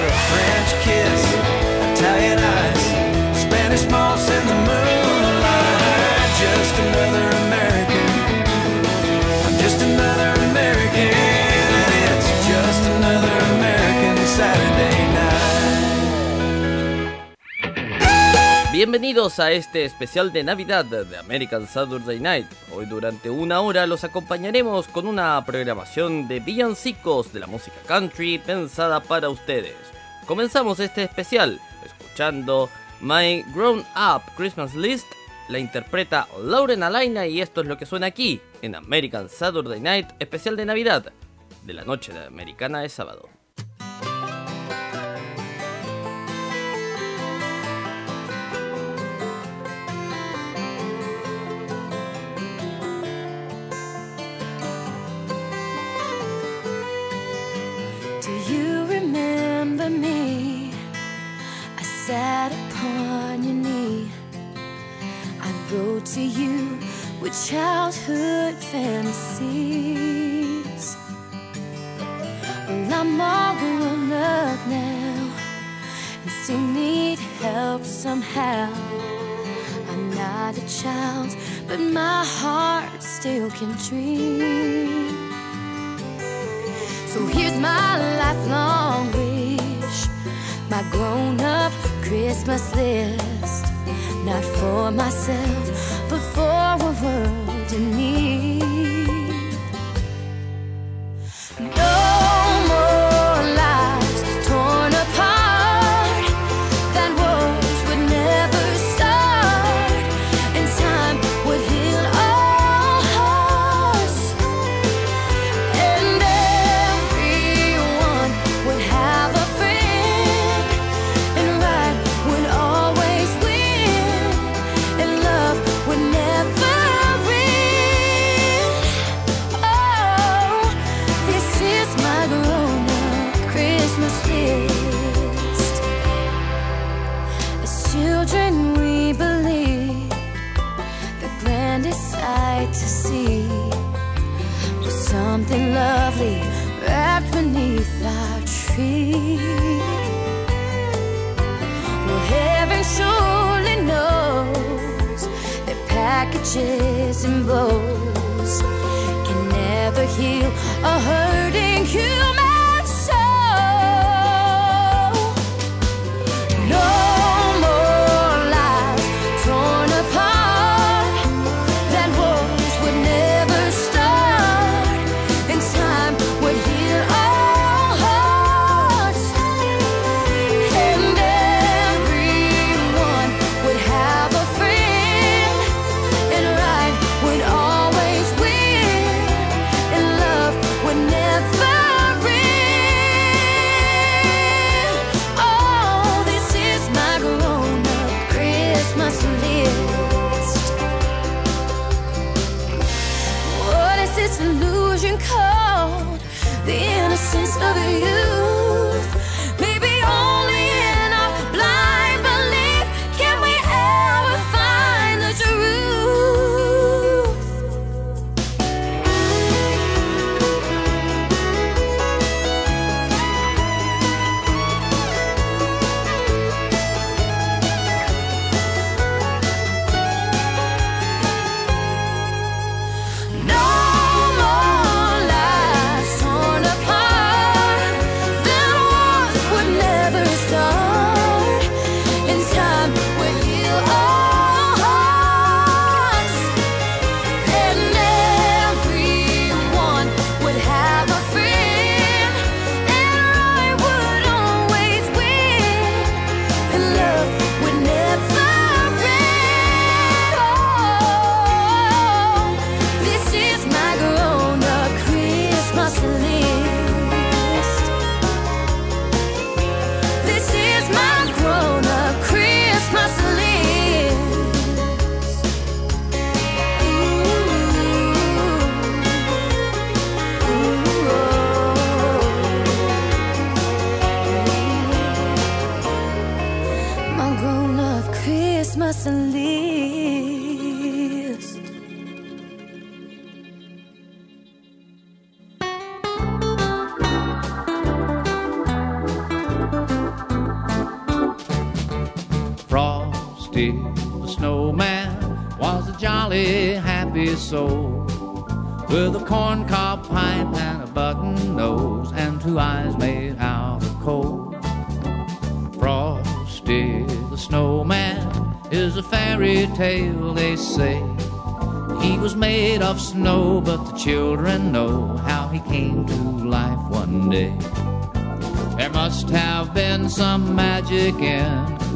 a French kiss. Bienvenidos a este especial de Navidad de American Saturday Night. Hoy durante una hora los acompañaremos con una programación de villancicos de la música country pensada para ustedes. Comenzamos este especial escuchando My Grown Up Christmas List. La interpreta Lauren Alaina y esto es lo que suena aquí en American Saturday Night especial de Navidad de la noche de americana de sábado. Sat upon your knee. I wrote to you with childhood fantasies. Well, I'm all grown up now and still need help somehow. I'm not a child, but my heart still can dream. So here's my lifelong wish, my grown up Christmas list, not for myself, but for a world in need. stitches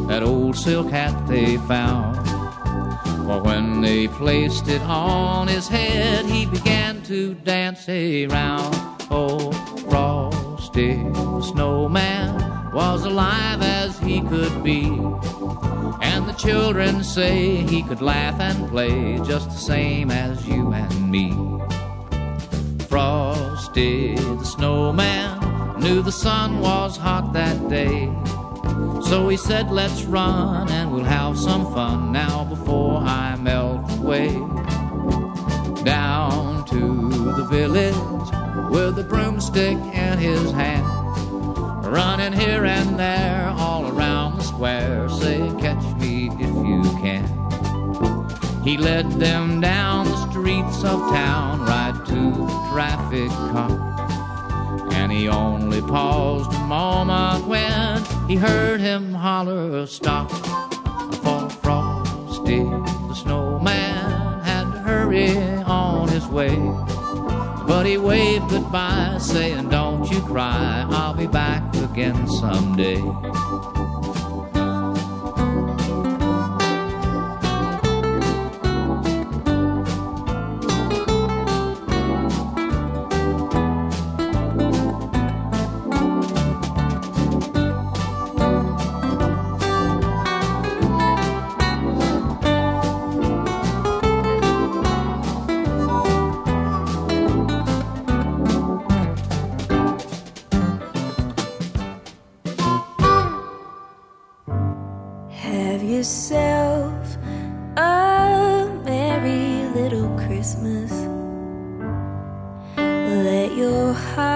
that old silk hat they found. For when they placed it on his head, he began to dance around. Oh, Frosty the snowman was alive as he could be. And the children say he could laugh and play just the same as you and me. Frosty the snowman knew the sun was hot that day. So he said, Let's run and we'll have some fun now before I melt away. Down to the village with a broomstick in his hand. Running here and there all around the square, say, Catch me if you can. He led them down the streets of town, right to the traffic cop. And he only paused a moment when he heard him holler, Stop! For Frosty the snowman had to hurry on his way. But he waved goodbye, saying, Don't you cry, I'll be back again someday. Let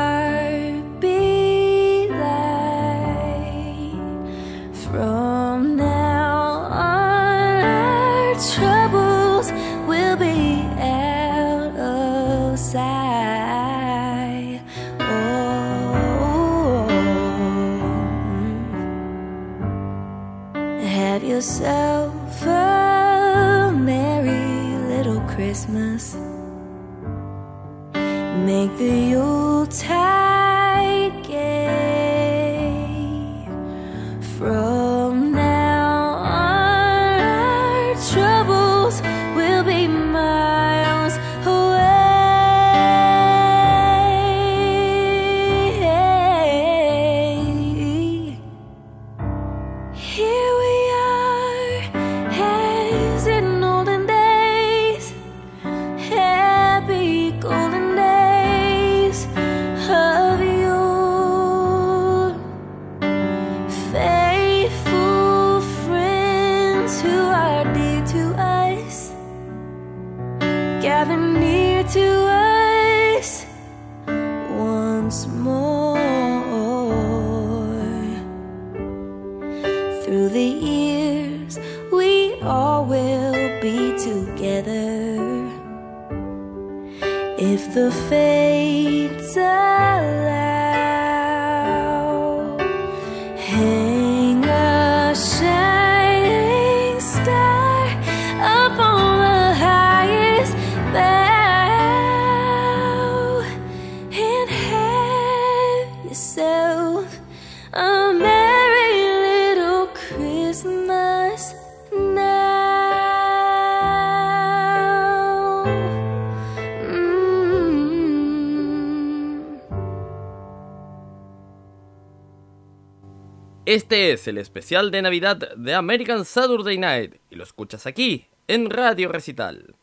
Este es el especial de Navidad de American Saturday Night y lo escuchas aquí, en Radio Recital.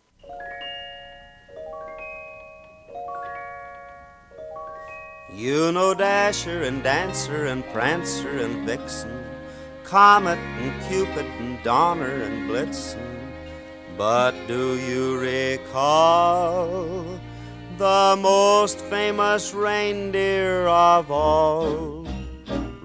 You know Dasher and Dancer and Prancer and Vixen, Comet and Cupid and Donner and Blitzen. But do you recall the most famous reindeer of all?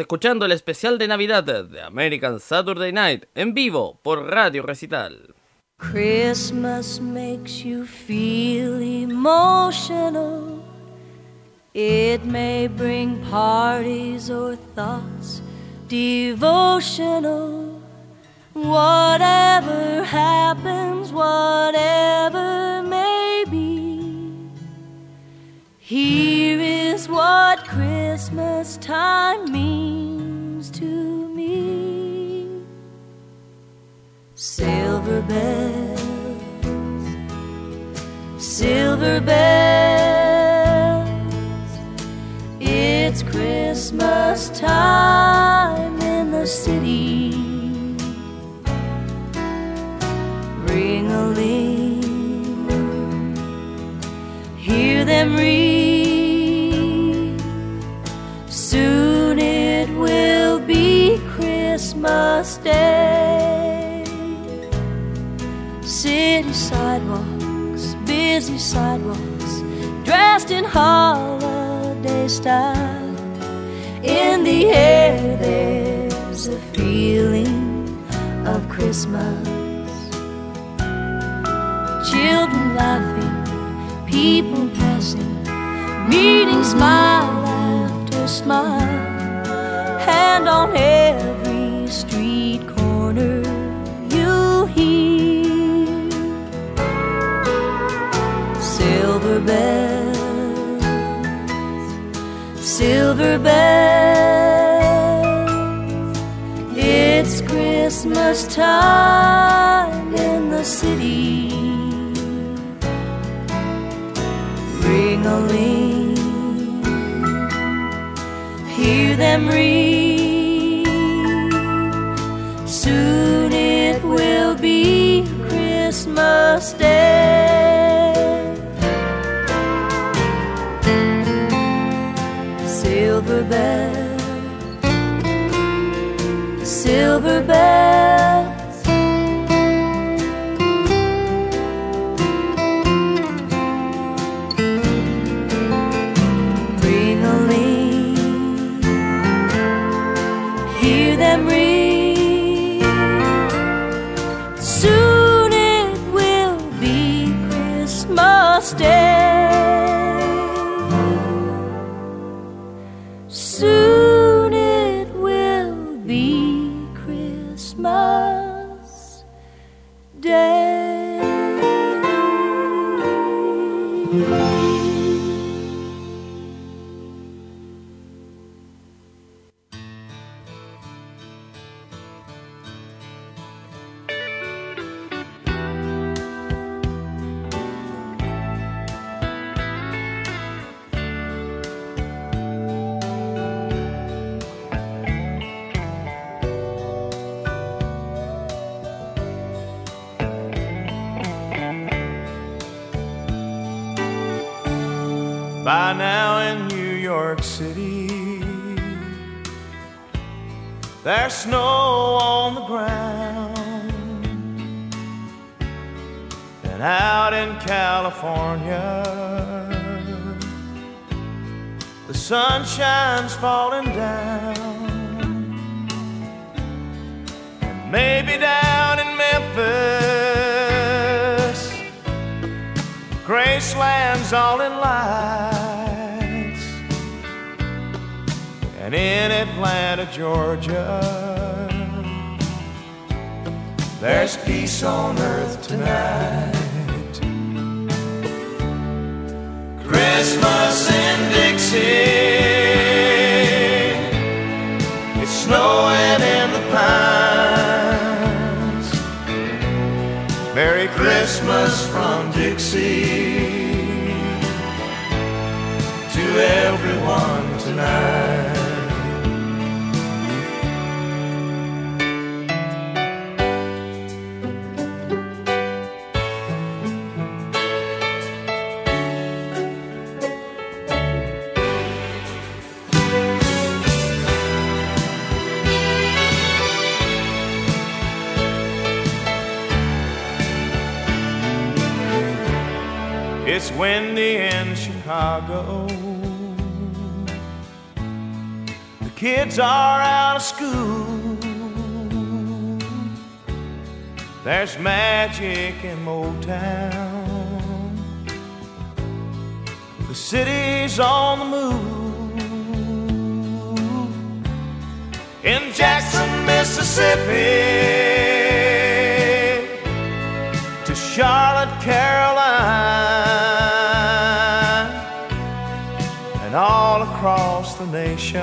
Escuchando el especial de Navidad de American Saturday Night en vivo por Radio Recital. Christmas makes you feel emotional. It may bring parties or thoughts devotional. Whatever happens, whatever may be, here what Christmas time means to me. Silver bells, silver bells, it's Christmas time in the city. Ring a ling, hear them ring. Christmas Day. City sidewalks, busy sidewalks, dressed in holiday style. In the air, there's a feeling of Christmas. Children laughing, people passing, meeting smile after smile, hand on every street corner you'll hear silver bells, silver bells. It's Christmas time in the city. Ring a ling, hear them ring. Soon it will be Christmas Day. Silver bells, silver bells. Lights. And in Atlanta, Georgia, there's peace on earth tonight. Christmas in Dixie. It's snowing in the pines. Merry Christmas from Dixie It's windy in Chicago. Kids are out of school. There's magic in Motown. The city's on the move. In Jackson, Mississippi to Charlotte, Carolina, the nation.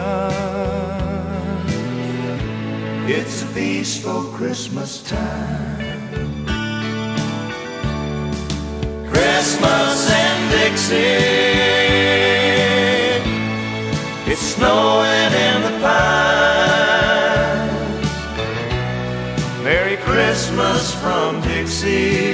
It's a peaceful Christmas time. Christmas in Dixie. It's snowing in the pines. Merry Christmas from Dixie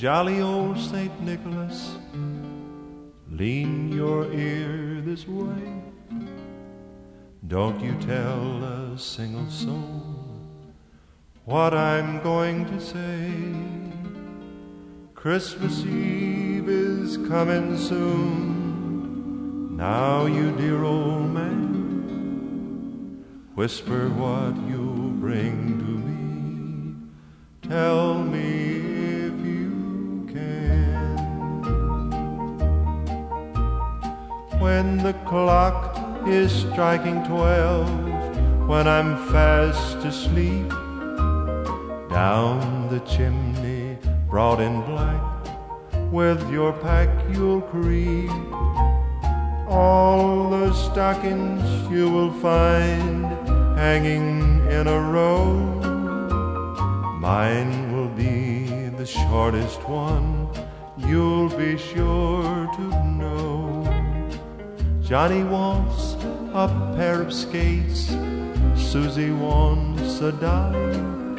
Jolly old St. Nicholas, lean your ear this way. Don't you tell a single soul what I'm going to say. Christmas Eve is coming soon. Now, you dear old man, whisper what you'll bring to me. Tell me When the clock is striking twelve, when I'm fast asleep, down the chimney, broad and black, with your pack you'll creep. All the stockings you will find hanging in a row. Mine will be the shortest one, you'll be sure to know. Johnny wants a pair of skates, Susie wants a dime.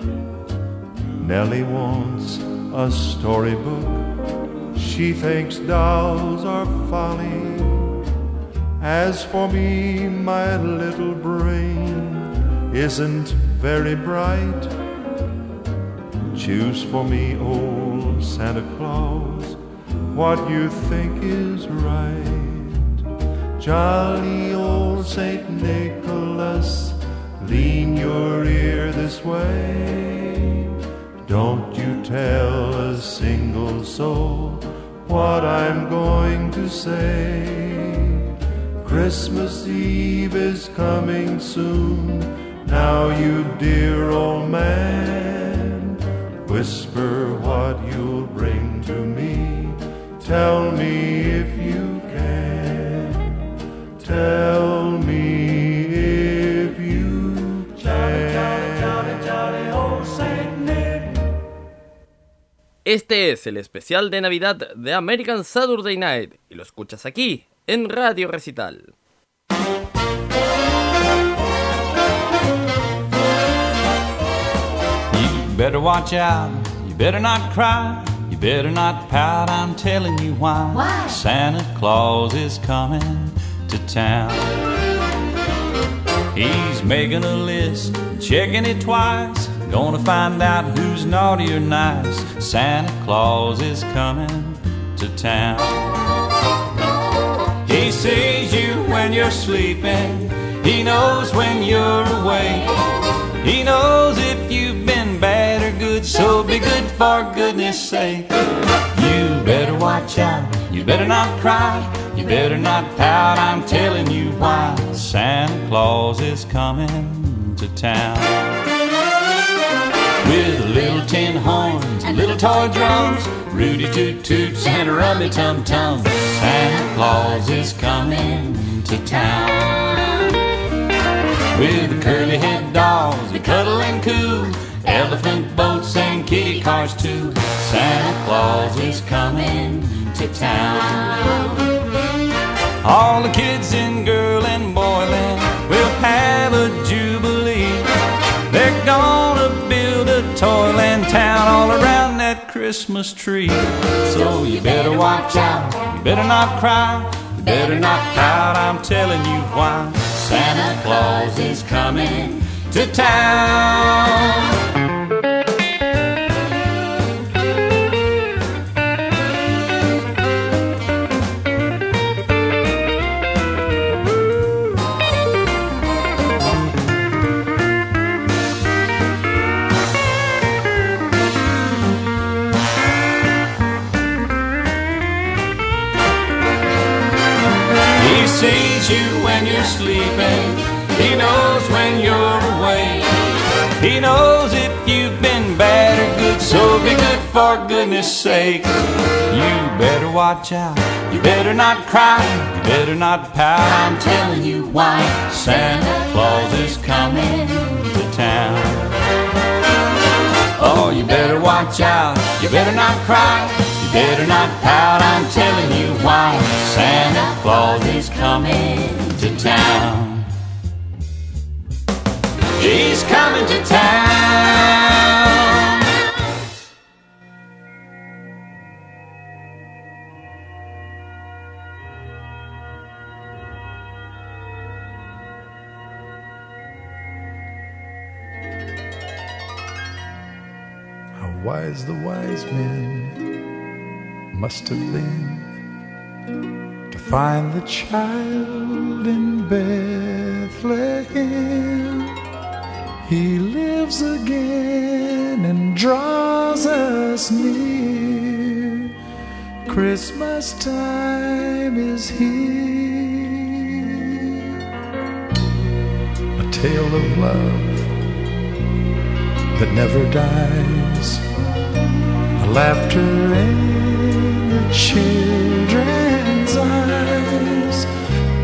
Nellie wants a storybook. She thinks dolls are folly. As for me, my little brain isn't very bright. Choose for me, old Santa Claus, what you think is right. Jolly old Saint Nicholas, lean your ear this way. Don't you tell a single soul what I'm going to say. Christmas Eve is coming soon. Now, you dear old man, whisper what you'll bring to me. Tell me if you. Este es el especial de Navidad de American Saturday Night y lo escuchas aquí en Radio Recital. You better watch out, you better not cry. You better not pout, I'm telling you why. why? Santa Claus is coming to town. He's making a list, checking it twice. Gonna find out who's naughty or nice. Santa Claus is coming to town. He sees you when you're sleeping. He knows when you're awake. He knows if you've been bad or good, so be good for goodness sake. You better watch out, you better not cry, you better not pout, I'm telling you why. Santa Claus is coming to town. With little tin horns little toy drums, Rudy toot toots and a rummy tum tum. Santa Claus is coming to town. With the curly head dolls, we cuddle and coo. Elephant boats and kitty cars too. Santa Claus is coming to town. All the kids in girl and boy land will have a jubilee. They're gonna build a toyland town all around that Christmas tree. So you better watch out, you better not cry, you better not pout, I'm telling you why. Santa Claus is coming to town. Sleeping. He knows when you're awake. He knows if you've been bad or good, so be good for goodness sake. You better watch out. You better not cry. You better not pout. I'm telling you why. Santa Claus is coming to town. Oh, you better watch out. You better not cry. You better not pout. I'm telling you why. Santa Claus is coming to town. He's coming to town. How wise the wise men must have been find the child in Bethlehem. He lives again and draws us near. Christmas time is here. A tale of love that never dies. A laughter in the children's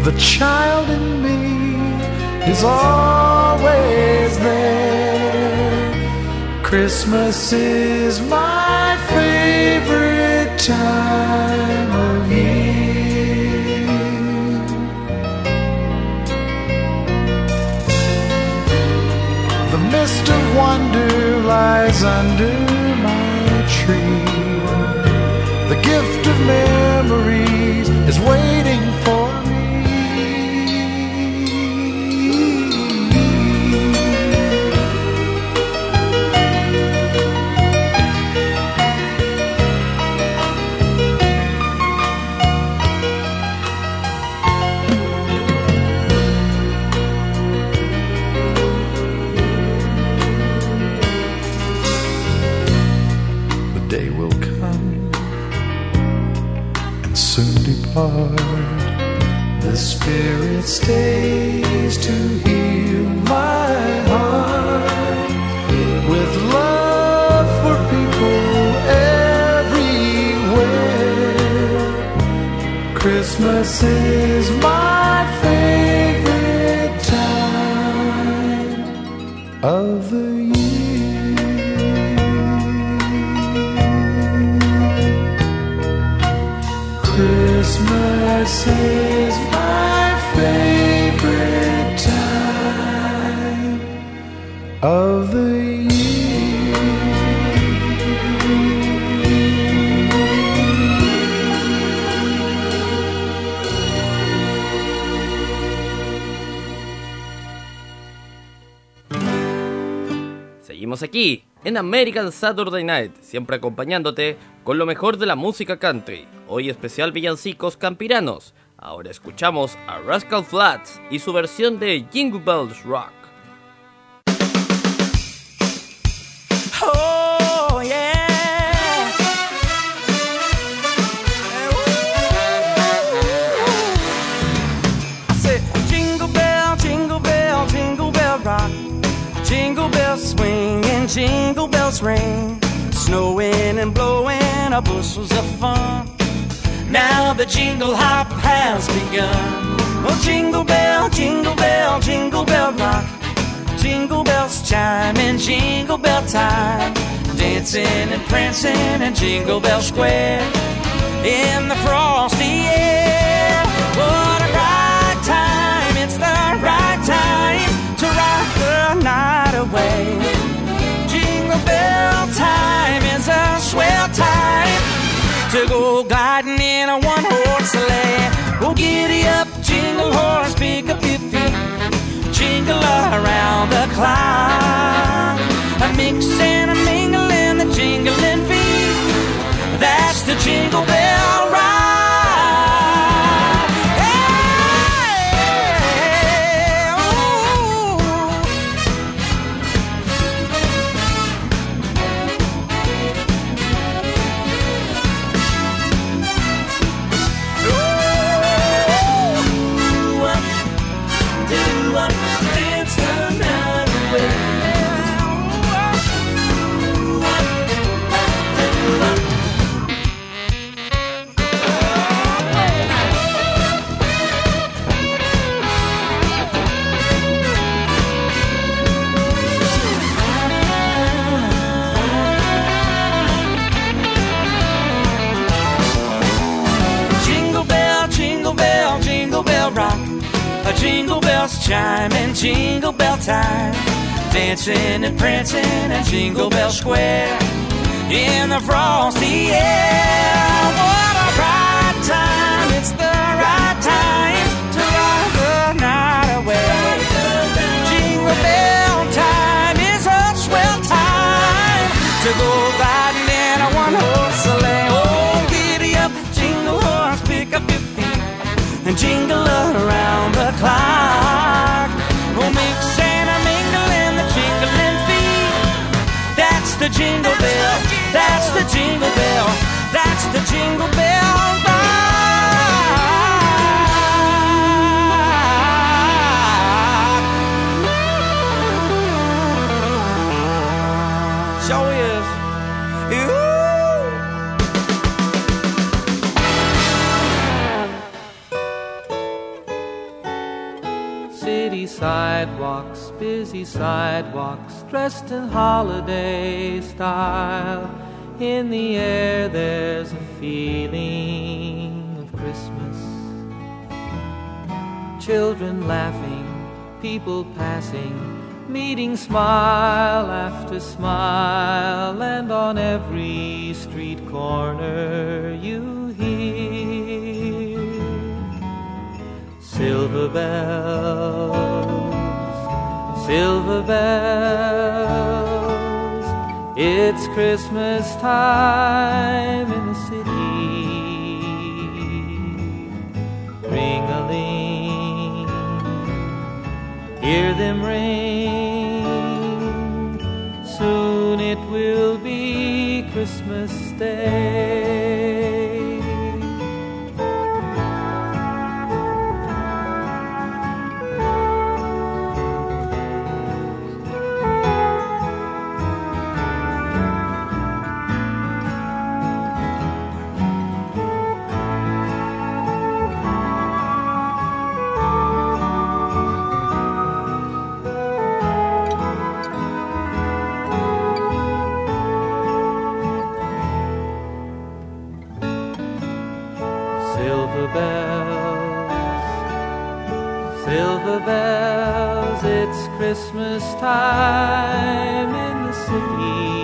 The child in me is always there. Christmas is my favorite time of year. The mist of wonder lies under my tree. The gift of memories is waiting depart. The Spirit stays to heal my heart with love for people everywhere. Christmas is my Aquí, en American Saturday Night, siempre acompañándote con lo mejor de la música country. Hoy especial villancicos campiranos. Ahora escuchamos a Rascal Flats y su versión de Jingle Bells Rock. And jingle bells ring. Snowing and blowing are bushels of fun. Now the jingle hop has begun. Oh, jingle bell, jingle bell, jingle bell rock. Jingle bells chime in jingle bell time. Dancing and prancing in Jingle Bell Square. In the frosty to go gliding in a one horse sleigh. Go giddy up, jingle horse, pick up your feet jingle around the clock. A mix and a mingle in the jingling feet. That's the jingle bell ride. Chime and jingle bell time. Dancing and prancing in Jingle Bell Square. In the frosty air. What a bright time. It's the right time to rock the night away. Jingle bell time is a swell time to go riding in a one horse sleigh. Oh, giddy up, jingle horse, pick up your feet and jingle around the clock. Sidewalks, dressed in holiday style. In the air, there's a feeling of Christmas. Children laughing, people passing, meeting smile after smile, and on every street corner you hear silver bells, silver bells. It's Christmas time in the city. Ring a hear them ring. Soon it will be Christmas Day. Bells, silver bells, it's Christmas time in the city.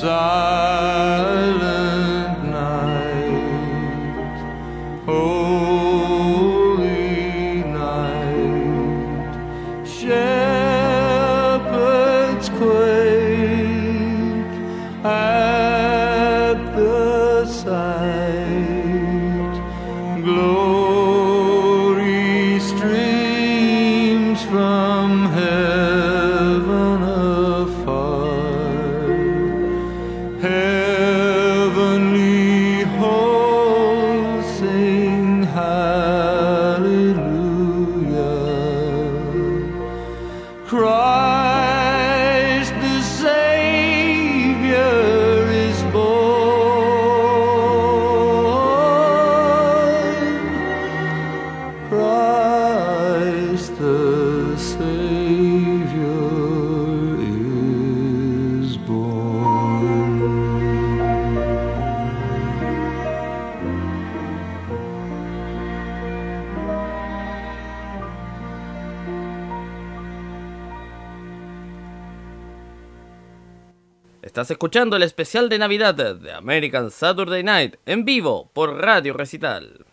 side. escuchando el especial de Navidad de American Saturday Night en vivo por Radio Recital.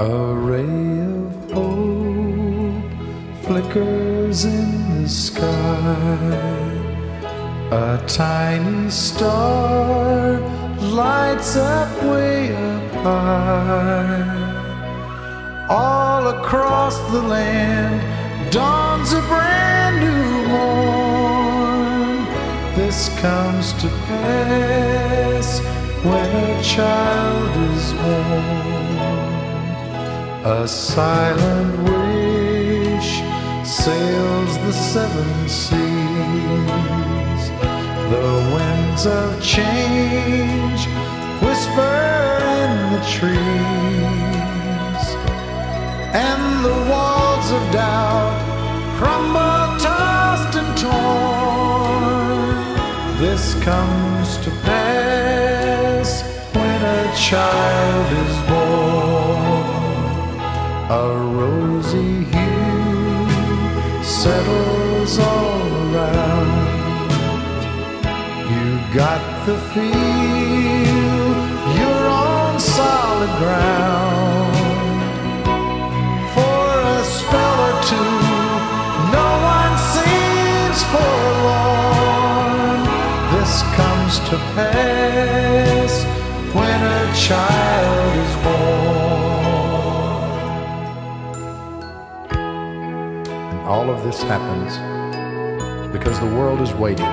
A ray of hope flickers in the sky. A tiny star lights up way up high. All across the land dawns a brand new morn. This comes to pass when a child is born. A silent wish sails the seven seas. The winds of change whisper in the trees. And the walls of doubt crumble, tossed and torn. This comes to pass when a child is born. The feel you're on solid ground. For a spell or two, no one seems forlorn. This comes to pass when a child is born. And all of this happens because the world is waiting,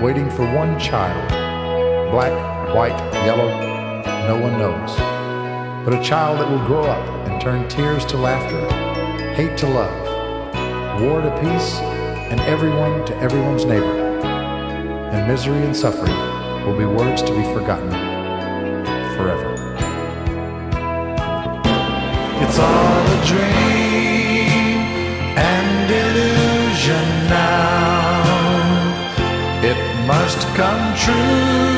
waiting for one child. Black, white, yellow, no one knows. But a child that will grow up and turn tears to laughter, hate to love, war to peace, and everyone to everyone's neighbor. And misery and suffering will be words to be forgotten forever. It's all a dream and illusion must come true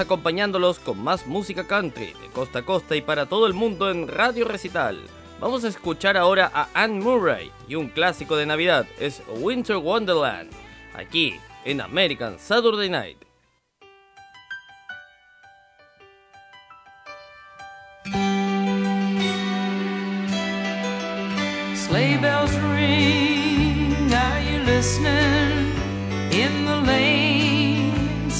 acompañándolos con más música country de costa a costa y para todo el mundo en Radio Recital. Vamos a escuchar ahora a Anne Murray y un clásico de Navidad es Winter Wonderland, aquí en American Saturday Night. Sleigh bells ring, are you listening in the lane?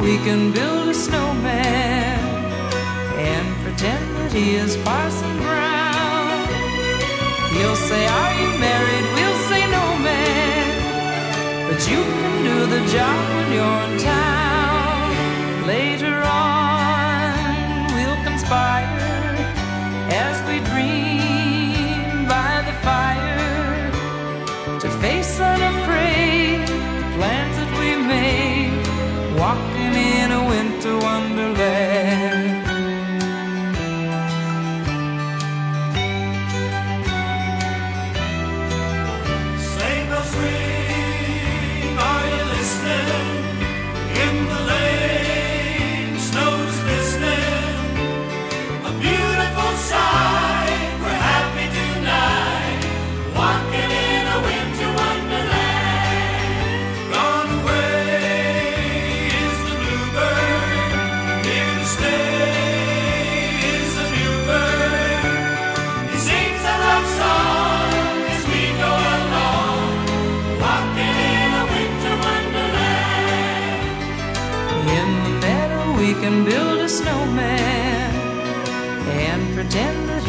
We can build a snowman and pretend that he is Parson Brown. He'll say, Are you married? We'll say, No, man. But you can do the job when you're in town. Later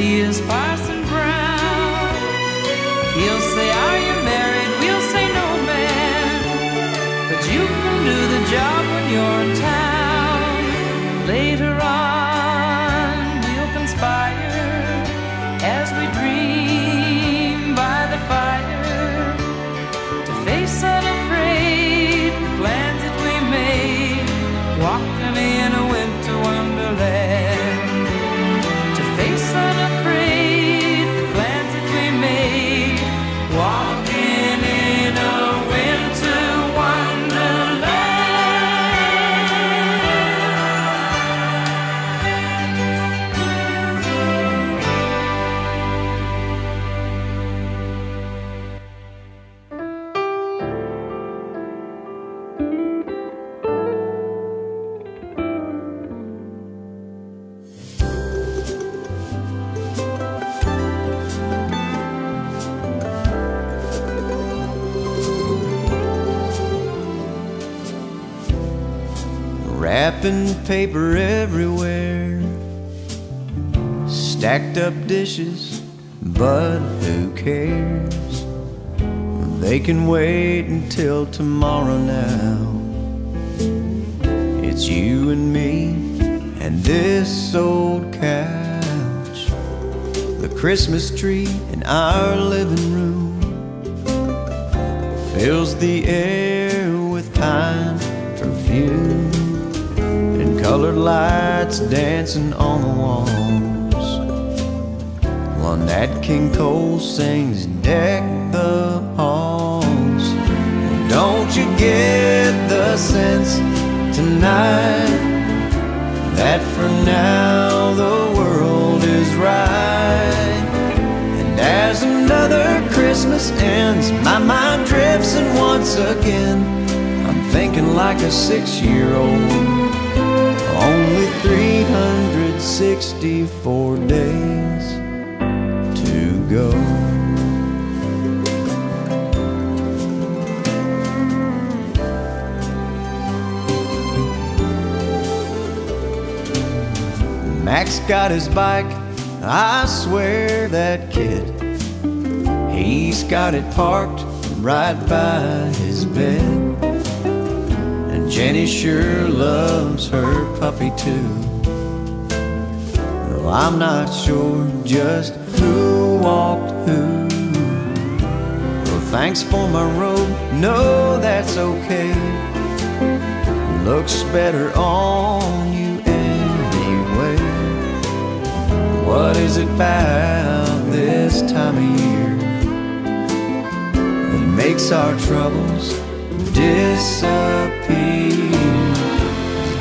he is Parson Brown. He'll say, Are you married? We'll say, No, man. But you can do the job when you're in town. Stacked up dishes, but who cares? They can wait until tomorrow now. It's you and me and this old couch, the Christmas tree in our living room fills the air with pine perfume and colored lights dancing on the walls. Nat King Cole sings, Deck the halls. Don't you get the sense tonight that for now the world is right? And as another Christmas ends, my mind drifts, and once again, I'm thinking like a six year old. Only 364 days go. Max got his bike, I swear that kid. He's got it parked right by his bed. And Jenny sure loves her puppy too. Though I'm not sure just who walked who. Well, thanks for my robe, no, that's okay. Looks better on you anyway. What is it about this time of year It makes our troubles disappear.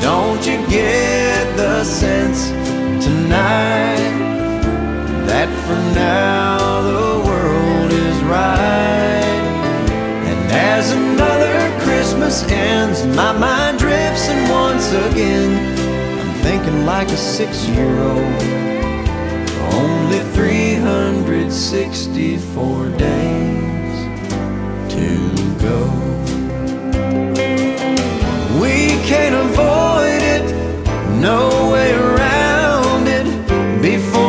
Don't you get the sense tonight that for now the world is right? And as another Christmas ends, my mind drifts, and once again, I'm thinking like a six year old. Only 364 days to go. We can't avoid it, no way around it. Before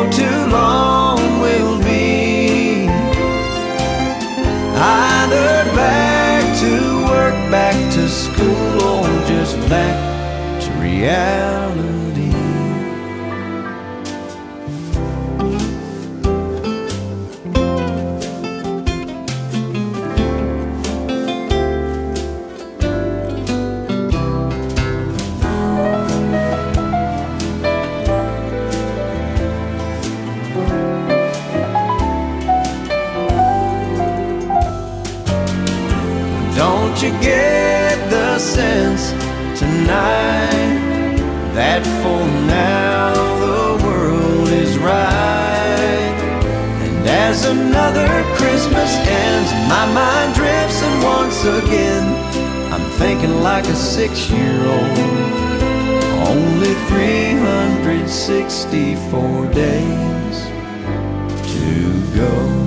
thinking like a six year old. Only 364 days to go.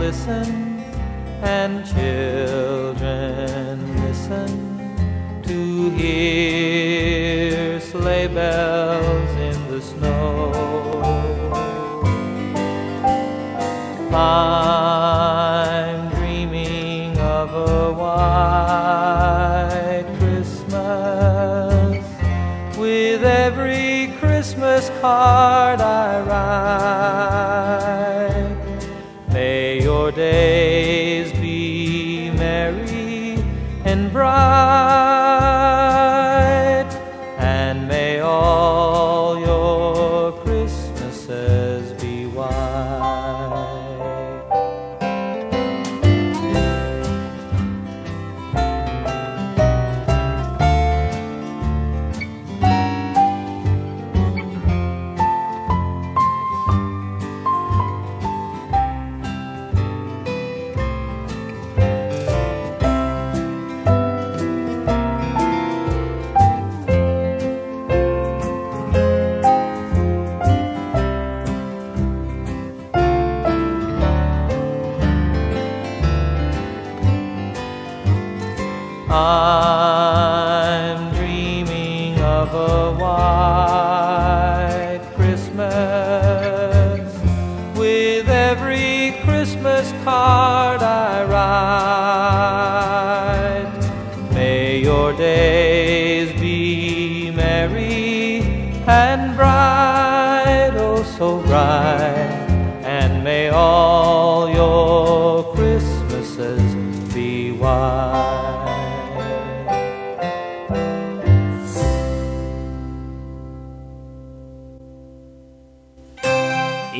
Glisten and children listen to hear sleigh bells in the snow. I'm dreaming of a white Christmas with every Christmas card I write.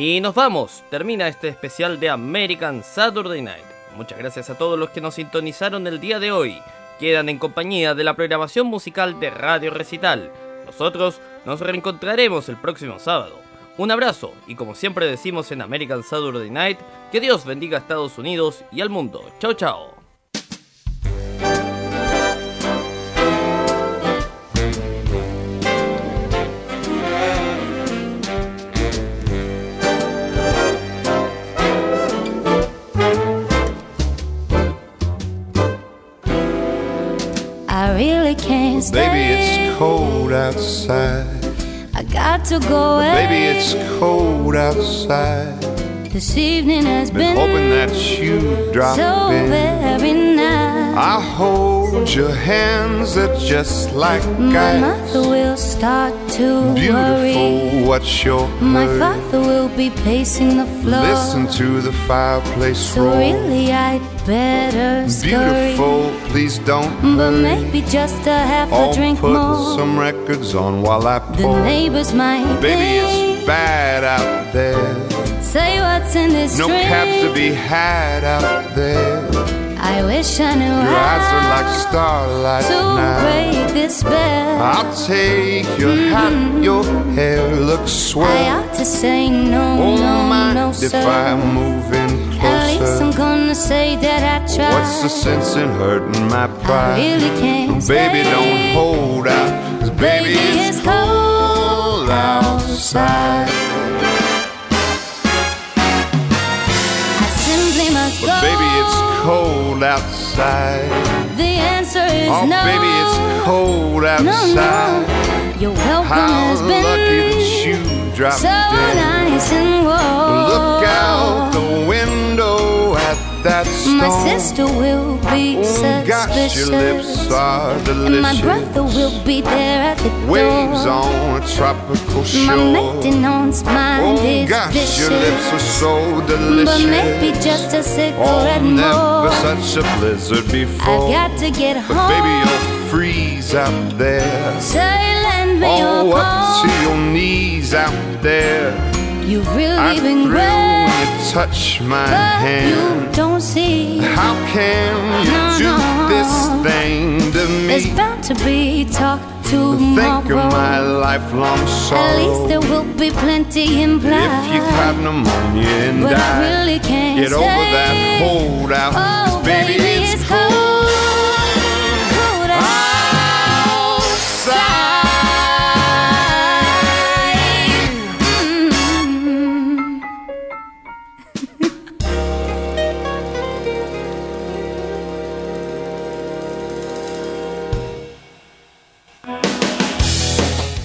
Y nos vamos, termina este especial de American Saturday Night. Muchas gracias a todos los que nos sintonizaron el día de hoy. Quedan en compañía de la programación musical de Radio Recital. Nosotros nos reencontraremos el próximo sábado. Un abrazo y como siempre decimos en American Saturday Night, que Dios bendiga a Estados Unidos y al mundo. Chao chao. Cold outside. I got to go away. Baby, it's cold outside. This evening has Been been, hoping that you'd drop so in. very nice. I hold your hands, they're just like My ice. mother will start to worry. What's your My hurry? father will be pacing the floor. Listen to the fireplace so roar. really, I'd better scurry. Beautiful, please don't But hurry. maybe just a half I'll a drink put more. some records on while I pour. The neighbors might Baby, it's bad out there. say what's in this No drink. cabs to be had out there. I wish I knew Your eyes are how like starlight to now. break this spell. I'll take your mm-hmm. hat, your hair looks swell. I ought to say no, Oh, no, mind no, if sir. I move in least I'm gonna say that I tried. What's the sense in hurting my pride? I really can't Baby, don't hold out, 'cause baby, it's cold outside. I simply must But go. baby, it's cold outside. The answer is Oh, no. baby, it's cold no, outside. no. Your welcome How has been lucky that you dropped so in. nice and warm. Look out the window at that storm. My sister will be Oh, suspicious. gosh, your lips are delicious. And my brother will be there at the Waves door. on a tropical My shore. maintenance mind Oh is gosh, vicious. your lips are so delicious. But maybe just a cigarette Oh, never more. such a blizzard before. I've got to get But home. baby, you'll freeze out there. Say, lend me Oh, your up to your knees out there. You've really I been great, when you touch my but hand. you don't see. How can you No, do no. this thing to There's me? bound to be talk tomorrow. Think of my lifelong sorrow. At least there will be plenty implied. If you caught pneumonia and but I really can't get over that holdout. 'cause Oh, baby, it's cold